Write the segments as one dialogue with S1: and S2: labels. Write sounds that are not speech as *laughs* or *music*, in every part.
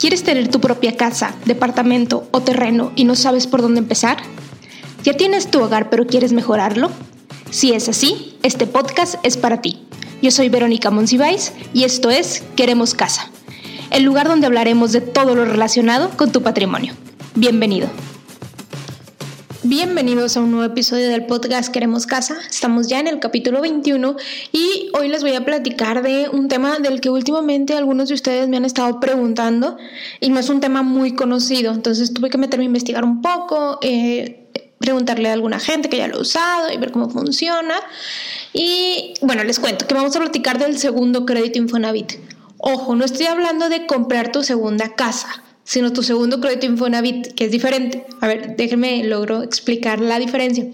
S1: ¿Quieres tener tu propia casa, departamento o terreno y no sabes por dónde empezar? ¿Ya tienes tu hogar pero quieres mejorarlo? Si es así, este podcast es para ti. Yo soy Verónica Monsiváis y esto es Queremos Casa, el lugar donde hablaremos de todo lo relacionado con tu patrimonio. Bienvenido. Bienvenidos a un nuevo episodio del podcast Queremos Casa. Estamos ya en el capítulo 21 y hoy les voy a platicar de un tema del que últimamente algunos de ustedes me han estado preguntando y no es un tema muy conocido, entonces tuve que meterme a investigar un poco, eh, preguntarle a alguna gente que ya lo ha usado y ver cómo funciona. Y bueno, les cuento que vamos a platicar del segundo crédito Infonavit. Ojo, no estoy hablando de comprar tu segunda casa sino tu segundo crédito Infonavit, que es diferente. A ver, déjenme logro explicar la diferencia.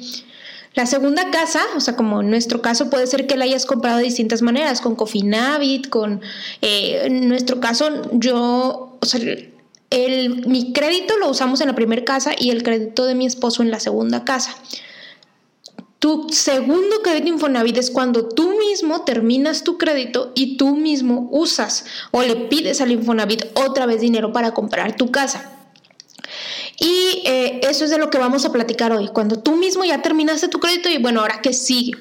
S1: La segunda casa, o sea, como en nuestro caso, puede ser que la hayas comprado de distintas maneras, con Cofinavit, con, eh, en nuestro caso, yo, o sea, el, mi crédito lo usamos en la primera casa y el crédito de mi esposo en la segunda casa. Tu segundo crédito Infonavit es cuando tú mismo terminas tu crédito y tú mismo usas o le pides al Infonavit otra vez dinero para comprar tu casa. Y eh, eso es de lo que vamos a platicar hoy. Cuando tú mismo ya terminaste tu crédito y bueno, ahora que sigue.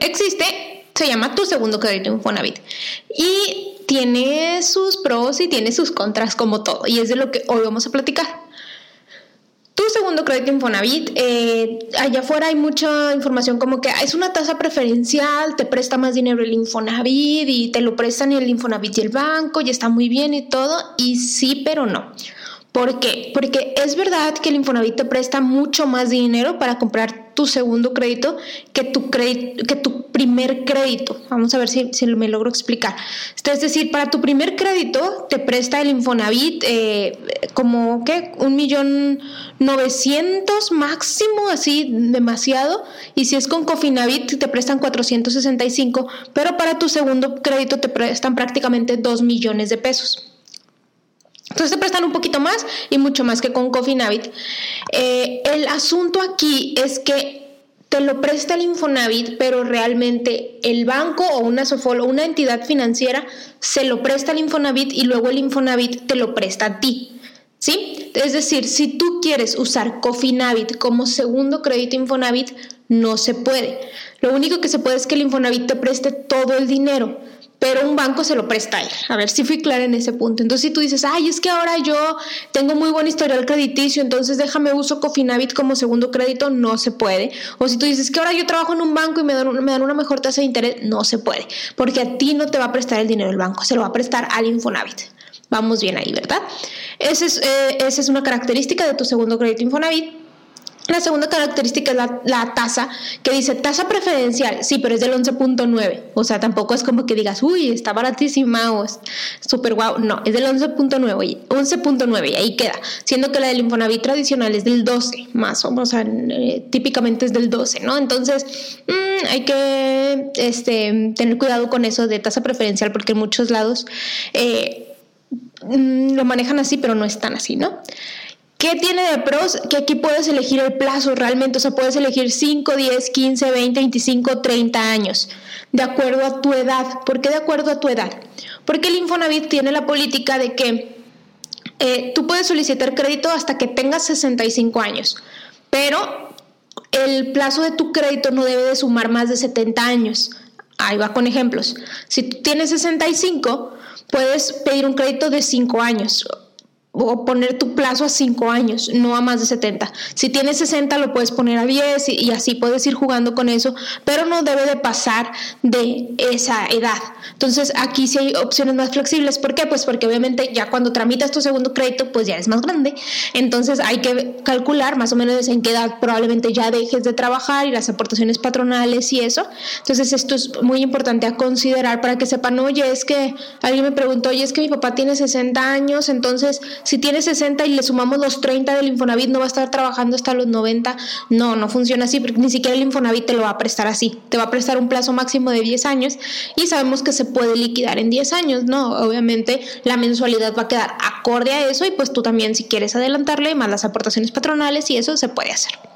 S1: Existe, se llama tu segundo crédito Infonavit. Y tiene sus pros y tiene sus contras como todo. Y es de lo que hoy vamos a platicar. Tu segundo crédito Infonavit, eh, allá afuera hay mucha información como que es una tasa preferencial, te presta más dinero el Infonavit y te lo prestan el Infonavit y el banco y está muy bien y todo, y sí, pero no. ¿Por qué? Porque es verdad que el Infonavit te presta mucho más dinero para comprar tu segundo crédito que tu, crédito, que tu primer crédito. Vamos a ver si, si, me logro explicar. Es decir, para tu primer crédito te presta el Infonavit eh, como, ¿qué? Un millón novecientos máximo, así demasiado. Y si es con Cofinavit te prestan 465, pero para tu segundo crédito te prestan prácticamente dos millones de pesos. Entonces te prestan un poquito más y mucho más que con Cofinavit. Eh, el asunto aquí es que te lo presta el Infonavit, pero realmente el banco o una Sofol o una entidad financiera se lo presta al Infonavit y luego el Infonavit te lo presta a ti. ¿Sí? Es decir, si tú quieres usar Cofinavit como segundo crédito Infonavit, no se puede. Lo único que se puede es que el Infonavit te preste todo el dinero pero un banco se lo presta a él. A ver si fui clara en ese punto. Entonces, si tú dices, ay, es que ahora yo tengo muy buen historial crediticio, entonces déjame uso Cofinavit como segundo crédito, no se puede. O si tú dices que ahora yo trabajo en un banco y me dan, me dan una mejor tasa de interés, no se puede, porque a ti no te va a prestar el dinero el banco, se lo va a prestar al Infonavit. Vamos bien ahí, ¿verdad? Esa es, eh, esa es una característica de tu segundo crédito Infonavit. La segunda característica es la, tasa, que dice tasa preferencial, sí, pero es del 11.9. O sea, tampoco es como que digas, uy, está baratísima o es súper guau. No, es del 11.9, 11.9 y ahí queda. Siendo que la del Infonavit tradicional es del 12, más o menos, o sea, eh, típicamente es del 12, ¿no? Entonces, mm, hay que este, tener cuidado con eso de tasa preferencial, porque en muchos lados eh, mm, lo manejan así, pero no es tan así, ¿no? ¿Qué tiene de pros? Que aquí puedes elegir el plazo realmente, o sea, puedes elegir 5, 10, 15, 20, 25, 30 años, de acuerdo a tu edad. ¿Por qué de acuerdo a tu edad? Porque el Infonavit tiene la política de que eh, tú puedes solicitar crédito hasta que tengas 65 años, pero el plazo de tu crédito no debe de sumar más de 70 años. Ahí va con ejemplos. Si tú tienes 65, puedes pedir un crédito de 5 años o poner tu plazo a 5 años, no a más de 70. Si tienes 60 lo puedes poner a 10 y, así puedes ir jugando con eso, pero no debe de pasar de esa edad. Entonces aquí sí hay opciones más flexibles. ¿Por qué? Pues porque obviamente ya cuando tramitas tu segundo crédito pues ya es más grande. Entonces hay que calcular más o menos en qué edad probablemente ya dejes de trabajar y las aportaciones patronales y eso. Entonces esto es muy importante a considerar para que sepan, oye, es que alguien me preguntó, oye, es que mi papá tiene 60 años, entonces si tiene 60 y le sumamos los 30 del Infonavit, no va a estar trabajando hasta los 90. No, no funciona así, porque ni siquiera el Infonavit te lo va a prestar así. Te va a prestar un plazo máximo de 10 años y sabemos que se puede liquidar en 10 años, ¿no? Obviamente la mensualidad va a quedar acorde a eso y pues tú también si quieres adelantarle más las aportaciones patronales y eso se puede hacer.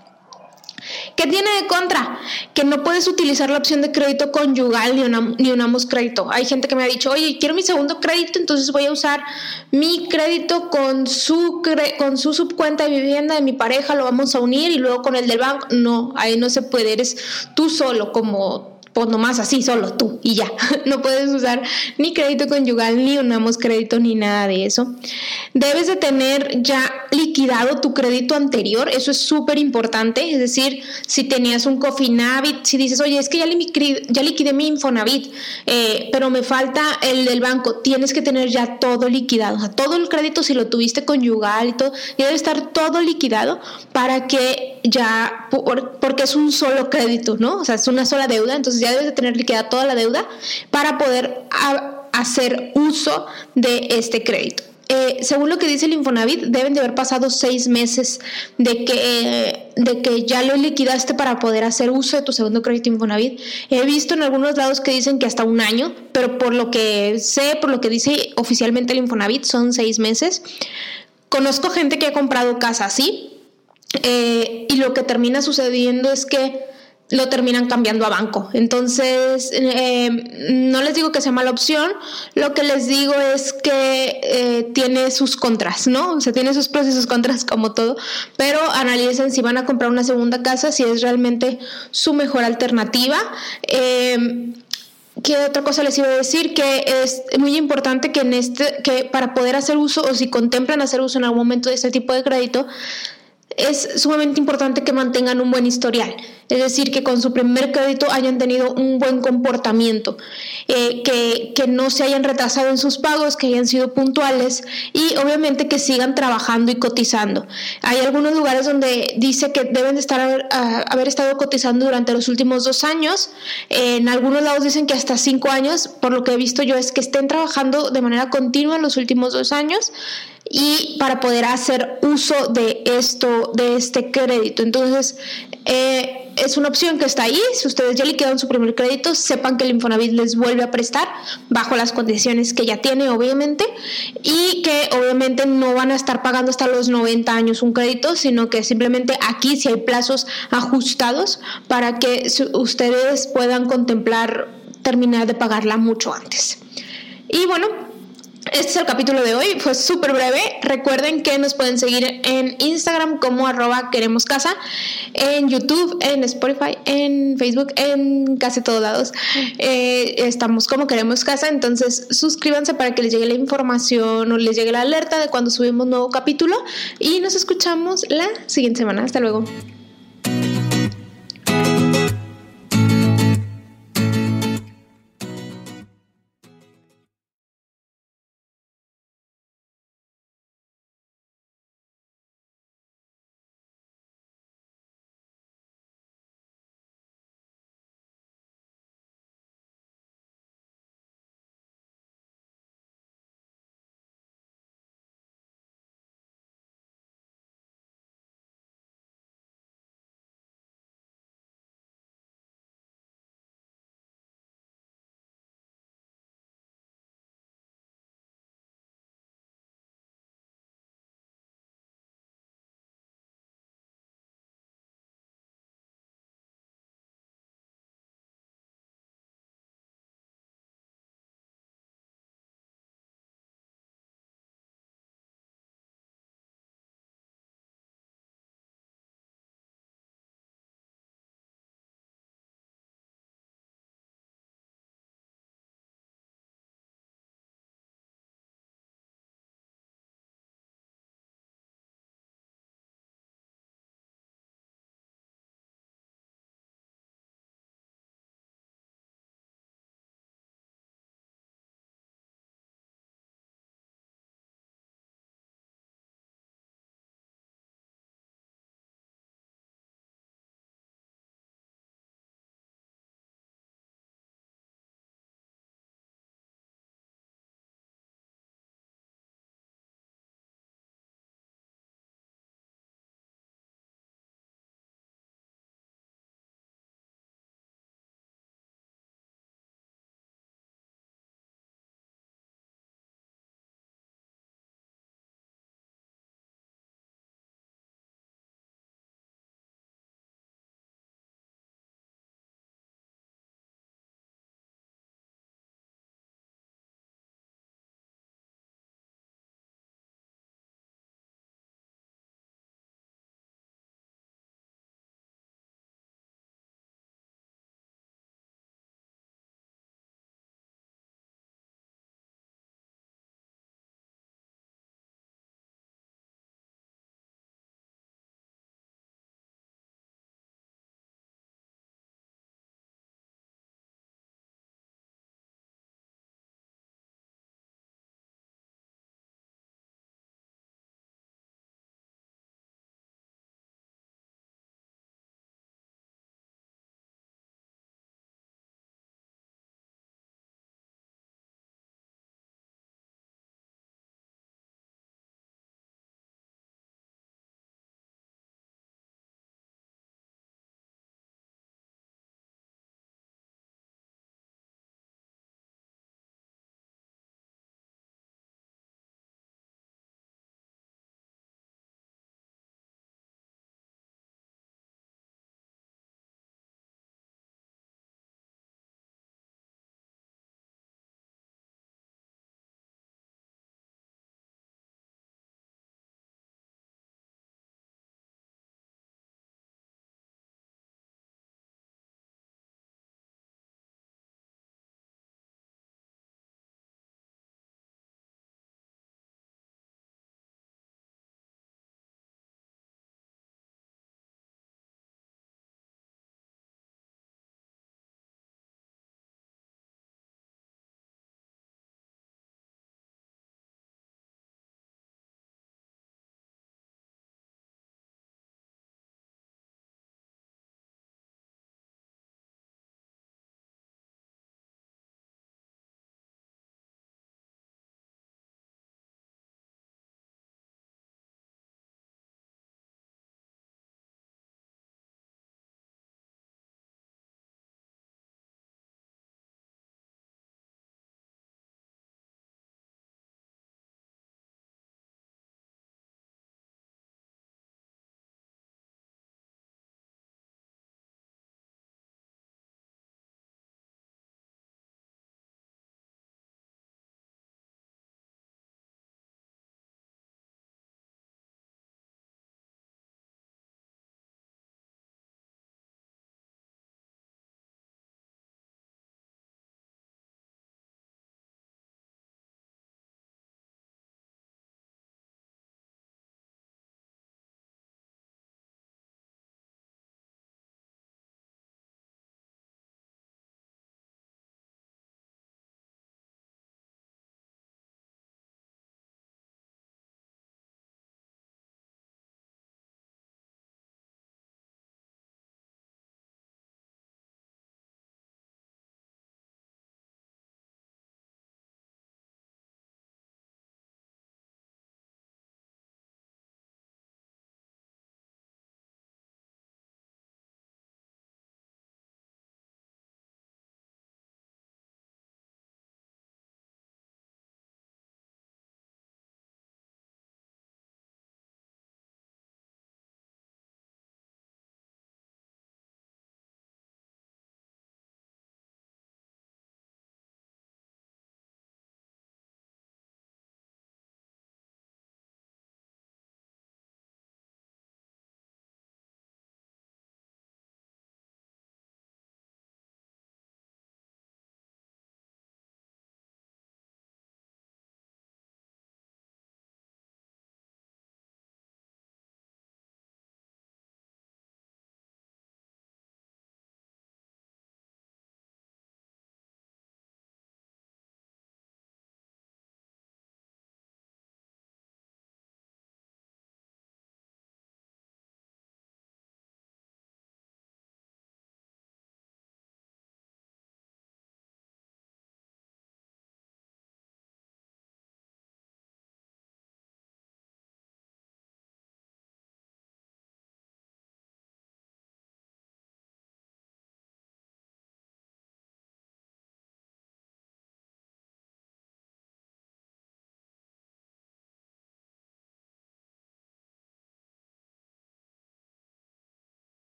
S1: ¿Qué tiene de contra? Que no puedes utilizar la opción de crédito conyugal ni, una, ni un ambos crédito. Hay gente que me ha dicho, oye, quiero mi segundo crédito, entonces voy a usar mi crédito con su, con su subcuenta de vivienda de mi pareja, lo vamos a unir y luego con el del banco. No, ahí no se puede, eres tú solo como pues nomás así, solo tú y ya. *laughs* No puedes usar ni crédito conyugal, ni unamos crédito, ni nada de eso. Debes de tener ya liquidado tu crédito anterior, eso es súper importante. Es decir, si tenías un Cofinavit, si dices, oye, es que ya, liquidé mi Infonavit, eh, pero me falta el del banco, tienes que tener ya todo liquidado. O sea, todo el crédito, si lo tuviste conyugal y todo, ya debe estar todo liquidado para que ya, porque es un solo crédito, ¿no? O sea, es una sola deuda, entonces ya debes de tener liquidada toda la deuda para poder hacer uso de este crédito. Eh, según lo que dice el Infonavit, deben de haber pasado seis meses de que, de que ya lo liquidaste para poder hacer uso de tu segundo crédito Infonavit. He visto en algunos lados que dicen que hasta un año, pero por lo que sé, por lo que dice oficialmente el Infonavit, son seis meses. Conozco gente que ha comprado casa así eh, y lo que termina sucediendo es que lo terminan cambiando a banco. Entonces, eh, no les digo que sea mala opción, lo que les digo es que eh, tiene sus contras, ¿no? O sea, tiene sus pros y sus contras como todo, pero analicen si van a comprar una segunda casa, si es realmente su mejor alternativa. Eh, ¿Qué otra cosa les iba a decir? Que es muy importante que en este, que para poder hacer uso o si contemplan hacer uso en algún momento de este tipo de crédito, es sumamente importante que mantengan un buen historial, es decir, que con su primer crédito hayan tenido un buen comportamiento, eh, que, que, no se hayan retrasado en sus pagos, que hayan sido puntuales y obviamente que sigan trabajando y cotizando. Hay algunos lugares donde dice que deben de estar haber estado cotizando durante los últimos dos años, en algunos lados dicen que hasta cinco años, por lo que he visto yo es que estén trabajando de manera continua en los últimos dos años y para poder hacer uso de esto, de este crédito. Entonces, eh, es una opción que está ahí. Si ustedes ya liquidaron su primer crédito, sepan que el Infonavit les vuelve a prestar bajo las condiciones que ya tiene, obviamente, y que obviamente no van a estar pagando hasta los 90 años un crédito, sino que simplemente aquí si hay plazos ajustados para que ustedes puedan contemplar terminar de pagarla mucho antes. Y bueno, este es el capítulo de hoy, fue súper breve. Recuerden que nos pueden seguir en Instagram como arroba queremos casa, en YouTube, en Spotify, en Facebook, en casi todos lados. Eh, estamos como queremos casa, entonces suscríbanse para que les llegue la información o les llegue la alerta de cuando subimos nuevo capítulo y nos escuchamos la siguiente semana. Hasta luego.